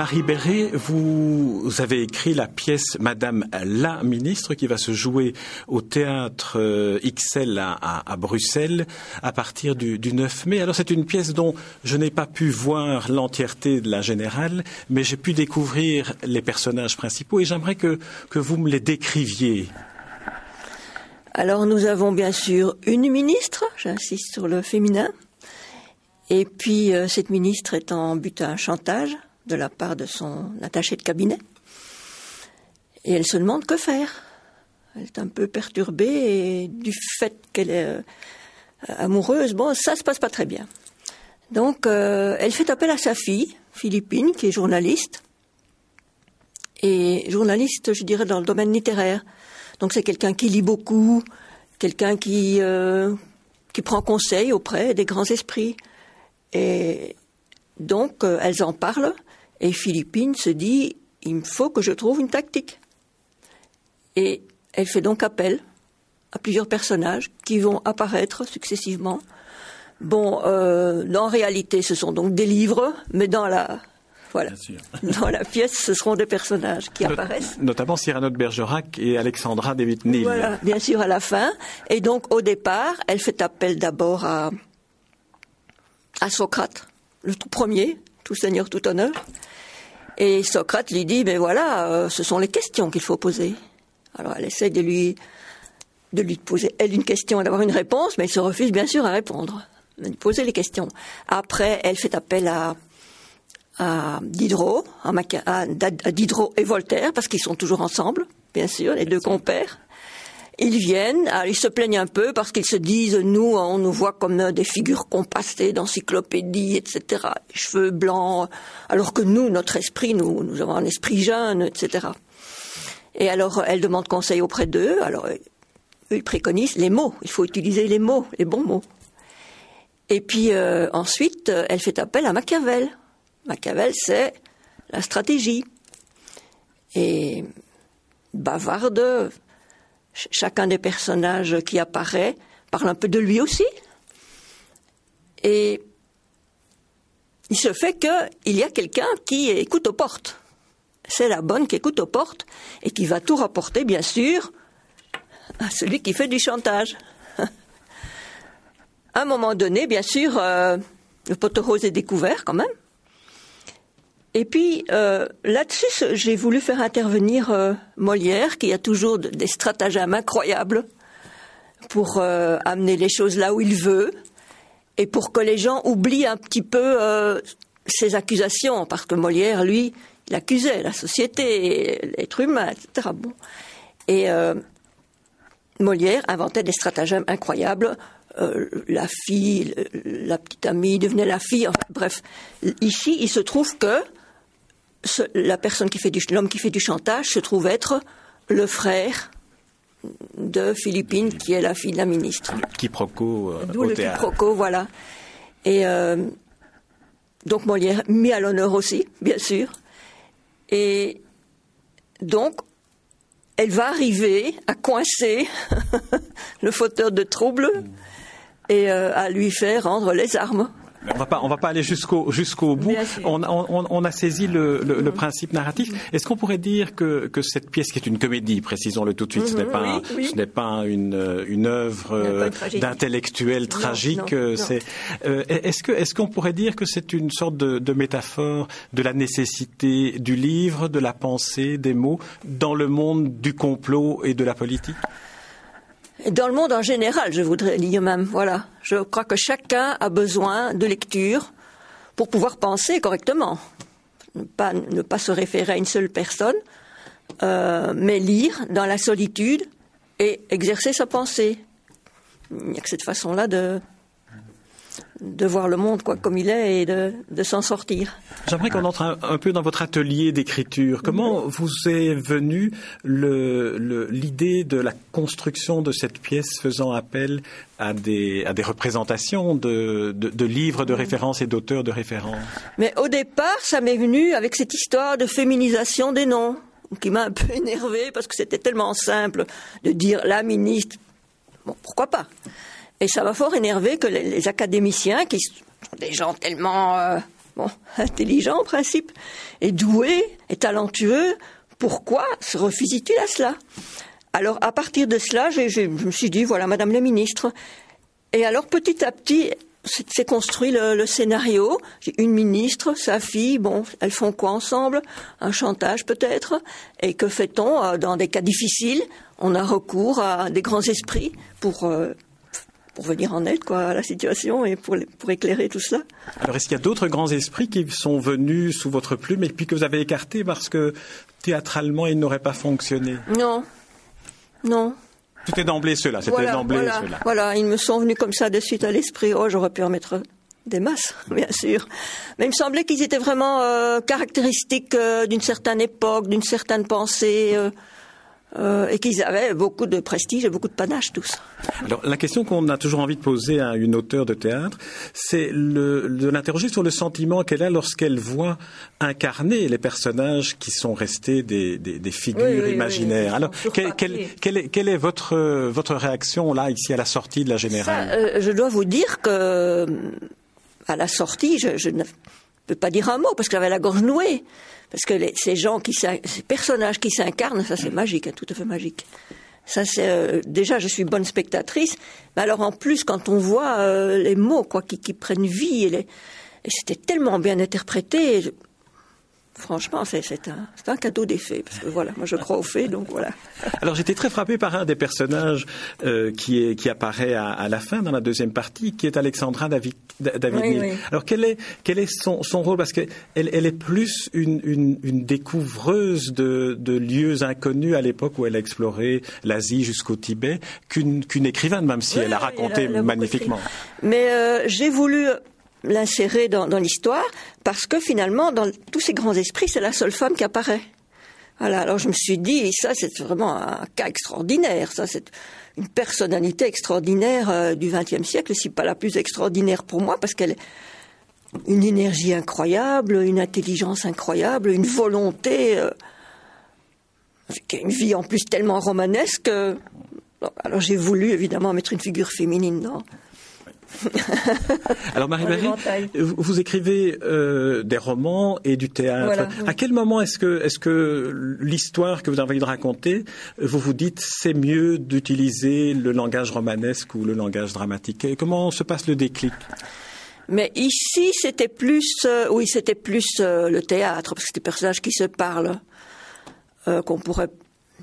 Marie Béret, vous avez écrit la pièce Madame la ministre qui va se jouer au théâtre euh, XL à, Bruxelles à partir du, 9 mai. Alors c'est une pièce dont je n'ai pas pu voir l'entièreté de la générale, mais j'ai pu découvrir les personnages principaux et j'aimerais que, que vous me les décriviez. Alors nous avons bien sûr une ministre, j'insiste sur le féminin, et puis euh, cette ministre est en but à un chantage de la part de son attaché de cabinet. Et elle se demande que faire. Elle est un peu perturbée et du fait qu'elle est euh, amoureuse, bon, ça se passe pas très bien. Donc, euh, elle fait appel à sa fille, Philippine, qui est journaliste. Et journaliste, je dirais, dans le domaine littéraire. Donc, c'est quelqu'un qui lit beaucoup, quelqu'un qui, euh, qui prend conseil auprès des grands esprits. Et donc, elles en parlent. Et Philippine se dit, il faut que je trouve une tactique. Et elle fait donc appel à plusieurs personnages qui vont apparaître successivement. Bon, euh, en réalité, ce sont donc des livres, mais dans la voilà. Dans la pièce, ce seront des personnages qui apparaissent. Notamment Cyrano de Bergerac et Alexandra David-Neil. Voilà, bien sûr, à la fin. Et donc, au départ, elle fait appel d'abord à, à Socrate, le tout premier, tout seigneur, tout honneur. Et Socrate lui dit, ben voilà, euh, ce sont les questions qu'il faut poser. Alors elle essaie de lui, de lui poser, elle, une question et d'avoir une réponse, mais il se refuse bien sûr à répondre, de lui poser les questions. Après, elle fait appel à, à Diderot, à, Diderot et Voltaire, parce qu'ils sont toujours ensemble, bien sûr, les deux compères. Ils viennent, ils se plaignent un peu parce qu'ils se disent, nous, on nous voit comme des figures compassées d'encyclopédies, etc., cheveux blancs, alors que nous, notre esprit, nous, nous avons un esprit jeune, etc. Et alors, elle demande conseil auprès d'eux. Alors, ils préconisent les mots. Il faut utiliser les mots, les bons mots. Et puis euh, ensuite, euh, elle fait appel à Machiavel. Machiavel, c'est la stratégie. Et bavarde, chacun des personnages qui apparaît parle un peu de lui aussi. Et il se fait qu'il y a quelqu'un qui écoute aux portes c'est la bonne qui écoute aux portes et qui va tout rapporter, bien sûr, à celui qui fait du chantage. à un moment donné, bien sûr, euh, le poteau rose est découvert quand même. Et puis euh, là-dessus, j'ai voulu faire intervenir euh, Molière, qui a toujours des stratagèmes incroyables pour amener les choses là où il veut et pour que les gens oublient un petit peu ses accusations, parce que Molière, lui, il accusait la société, l'être humain, etc. Bon. Et euh, Molière inventait des stratagèmes incroyables. Euh, la fille, la petite amie devenait la fille. bref, ici, il se trouve que la personne qui fait du, l'homme qui fait du chantage se trouve être le frère de Philippine, qui est la fille de la ministre. Le quiproquo euh, D'où le quiproquo, voilà. Et donc Molière mis à l'honneur aussi, bien sûr. Et donc, elle va arriver à coincer le fauteur de troubles et euh, à lui faire rendre les armes. On va pas, on va pas aller jusqu'au jusqu'au bout. On, on, on, a saisi le, le, le principe narratif. Est-ce qu'on pourrait dire que, que cette pièce, qui est une comédie, précisons-le tout de suite, ce n'est pas, ce n'est pas une, une œuvre euh, d'intellectuel tragique. Euh, c'est, euh, est-ce que, est-ce qu'on pourrait dire que c'est une sorte de, de métaphore de la nécessité du livre, de la pensée, des mots, dans le monde du complot et de la politique? Dans le monde en général, je voudrais dire même, voilà. Je crois que chacun a besoin de lecture pour pouvoir penser correctement. Ne pas, ne pas se référer à une seule personne, euh, mais lire dans la solitude et exercer sa pensée. Il n'y a que cette façon-là de, de voir le monde quoi, comme il est et de, de s'en sortir. J'aimerais qu'on entre un, peu dans votre atelier d'écriture. Comment vous est venue l'idée de la construction de cette pièce faisant appel à des, à des représentations de, de, de livres de référence et d'auteurs de référence Mais au départ, ça m'est venu avec cette histoire de féminisation des noms qui m'a un peu énervé parce que c'était tellement simple de dire la ministre. Bon, pourquoi pas? Et ça m'a fort énervé que les, académiciens, qui sont des gens tellement... Euh, bon, intelligent en principe, est doué, est talentueux, pourquoi se refuse-t-il à cela? Alors à partir de cela, je me suis dit, voilà, Madame la Ministre. Et alors petit à petit, s'est construit le, scénario. Une ministre, sa fille, bon, elles font quoi ensemble? Un chantage peut-être? Et que fait-on euh, dans des cas difficiles? On a recours à des grands esprits pour euh, pour venir en aide quoi à la situation et pour pour éclairer tout cela. Alors est-ce qu'il y a d'autres grands esprits qui sont venus sous votre plume et puis que vous avez écartés parce que théâtralement ils n'auraient pas fonctionné? Non, non. C'était d'emblée cela, c'était d'emblée voilà, cela. Voilà, ils me sont venus comme ça de suite à l'esprit. Oh, j'aurais pu en mettre des masses, bien sûr. Mais il me semblait qu'ils étaient vraiment euh, caractéristiques euh, d'une certaine époque, d'une certaine pensée. Euh, euh, et qu'ils avaient beaucoup de prestige et beaucoup de panache tous. Alors la question qu'on a toujours envie de poser à une auteure de théâtre, c'est de l'interroger sur le sentiment qu'elle a lorsqu'elle voit incarner les personnages qui sont restés des, des, des figures imaginaires. Alors quelle, quelle, est, quelle, est, votre, votre réaction là ici à la sortie de la générale? Ça, euh, Je dois vous dire que à la sortie, je, je ne peux pas dire un mot parce que j'avais la gorge nouée. Parce que ces gens qui, ces personnages qui s'incarnent, ça c'est magique, hein, tout à fait magique. Ça c'est euh, déjà, je suis bonne spectatrice, mais alors en plus quand on voit euh, les mots quoi qui, prennent vie et, c'était tellement bien interprété. Franchement, c'est un, cadeau des fées, parce que voilà, moi je crois aux fées, donc voilà. Alors j'étais très frappé par un des personnages euh, qui apparaît à, à, la fin, dans la deuxième partie, qui est Alexandra David, David oui, oui. Alors quel est, quel est son, son rôle? Parce qu'elle elle est plus une, une, une découvreuse de, de, lieux inconnus à l'époque où elle a exploré l'Asie jusqu'au Tibet qu'une qu'une écrivaine, même si oui, elle a raconté elle a, elle a magnifiquement. Mais euh, j'ai voulu l'insérer dans, dans l'histoire parce que finalement, dans tous ces grands esprits, c'est la seule femme qui apparaît. Voilà, alors je me suis dit, ça c'est vraiment un cas extraordinaire, ça c'est une personnalité extraordinaire euh, du XXe siècle, si pas la plus extraordinaire pour moi, parce qu'elle une énergie incroyable, une intelligence incroyable, une volonté, euh, une vie en plus tellement romanesque. Euh, alors j'ai voulu évidemment mettre une figure féminine dans, Alors Marie-Marie, vous écrivez euh, des romans et du théâtre. Voilà, oui. À quel moment est-ce que, l'histoire que vous avez envie de raconter, vous vous dites c'est mieux d'utiliser le langage romanesque ou le langage dramatique? Comment se passe le déclic? Mais ici, c'était plus, euh, oui, c'était plus euh, le théâtre, parce que c'est des personnages qui se parlent, euh, qu'on pourrait,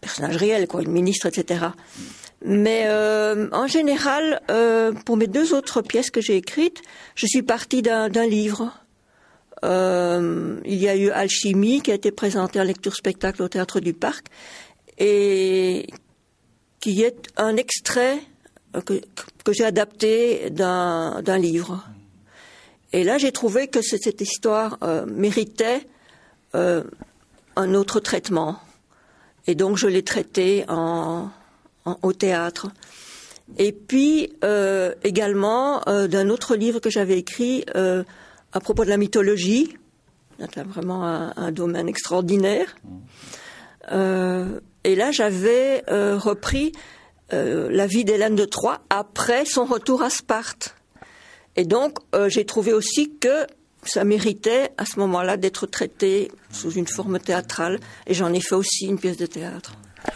personnages réels, quoi, une ministre, etc. Mais euh, en général, euh, pour mes deux autres pièces que j'ai écrites, je suis partie d'un livre. Euh, il y a eu Alchimie qui a été présenté en lecture-spectacle au Théâtre du Parc et qui est un extrait que, que j'ai adapté d'un livre. Et là, j'ai trouvé que cette histoire euh, méritait euh, un autre traitement. Et donc, je l'ai traité en, au théâtre. Et puis euh, également euh, d'un autre livre que j'avais écrit euh, à propos de la mythologie. Vraiment un, un, domaine extraordinaire. Et là, j'avais repris la vie d'Hélène de Troie après son retour à Sparte. Et donc, j'ai trouvé aussi que ça méritait à ce moment-là d'être traité sous une forme théâtrale. Et j'en ai fait aussi une pièce de théâtre.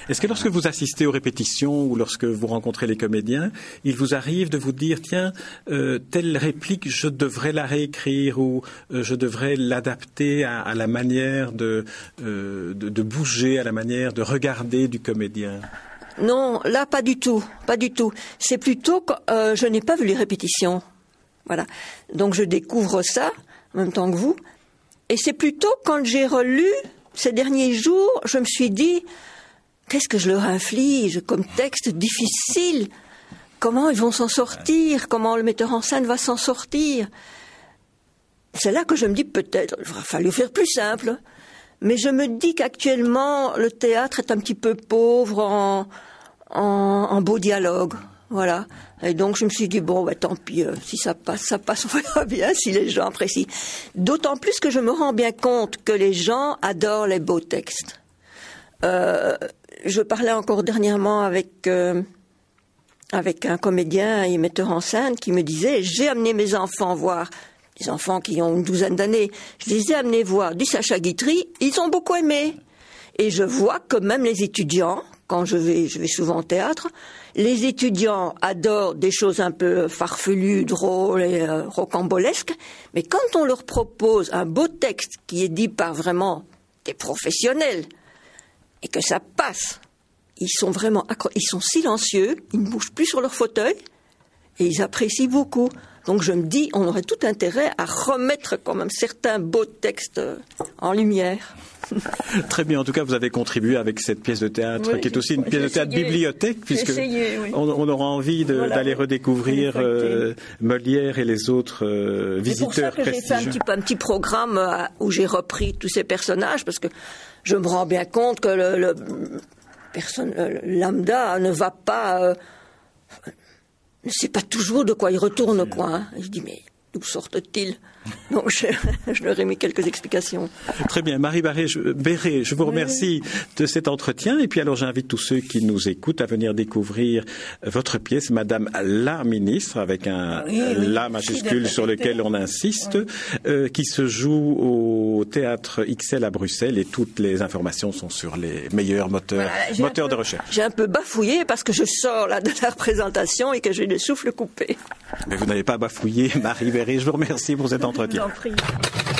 Est-ce que lorsque vous assistez aux répétitions ou lorsque vous rencontrez les comédiens, il vous arrive de vous dire tiens euh, telle réplique je devrais la réécrire ou euh, je devrais l'adapter à, la manière de, euh, de, de bouger, à la manière de regarder du comédien? Non, là pas du tout, pas du tout. C'est plutôt que je n'ai pas vu les répétitions. Voilà. Donc je découvre ça en même temps que vous. Et c'est plutôt quand j'ai relu ces derniers jours, je me suis dit qu'est-ce que je leur inflige comme texte difficile? Comment ils vont s'en sortir? Comment le metteur en scène va s'en sortir? C'est là que je me dis peut-être, il va falloir faire plus simple. Mais je me dis qu'actuellement, le théâtre est un petit peu pauvre en, en, en beau dialogue. Voilà. Et donc je me suis dit bon, bah, tant pis, euh, si ça passe, ça passe, on verra bien si les gens apprécient. D'autant plus que je me rends bien compte que les gens adorent les beaux textes. Euh, je parlais encore dernièrement avec euh, avec un comédien et metteur en scène qui me disait j'ai amené mes enfants voir des enfants qui ont une douzaine d'années. Je les ai amenés voir du Sacha Guitry, ils ont beaucoup aimé. Et je vois que même les étudiants, quand je vais, je vais souvent au théâtre, les étudiants adorent des choses un peu farfelues, drôles et euh, rocambolesques, mais quand on leur propose un beau texte qui est dit par vraiment des professionnels, et que ça passe, ils sont vraiment, ils sont silencieux, ils ne bougent plus sur leur fauteuil, et ils apprécient beaucoup. Donc je me dis, on aurait tout intérêt à remettre quand même certains beaux textes en lumière. Très bien. En tout cas, vous avez contribué avec cette pièce de théâtre, qui est aussi une pièce de théâtre bibliothèque, puisque on, aura envie d'aller redécouvrir euh, Molière et les autres euh, visiteurs. C'est pour ça que j'ai fait un petit, un petit programme euh, où j'ai repris tous ces personnages, parce que je me rends bien compte que le, le personne lambda ne va pas ne sait pas toujours de quoi il retourne, quoi. Hein. Je dis, mais d'où sortent-ils? Donc je, je, leur ai mis quelques explications. Très bien, Marie Barré, je, Béret, je vous remercie de cet entretien. Et puis alors j'invite tous ceux qui nous écoutent à venir découvrir votre pièce, Madame la ministre, avec un la majuscule sur lequel on insiste, euh, qui se joue au théâtre XL à Bruxelles. Et toutes les informations sont sur les meilleurs moteurs, moteurs de recherche. J'ai un peu bafouillé parce que je sors là de la représentation et que j'ai le souffle coupé. Mais vous n'avez pas bafouillé, Marie Béret. Je vous remercie pour cet entretien. Les rencontres d'Edmond Morel.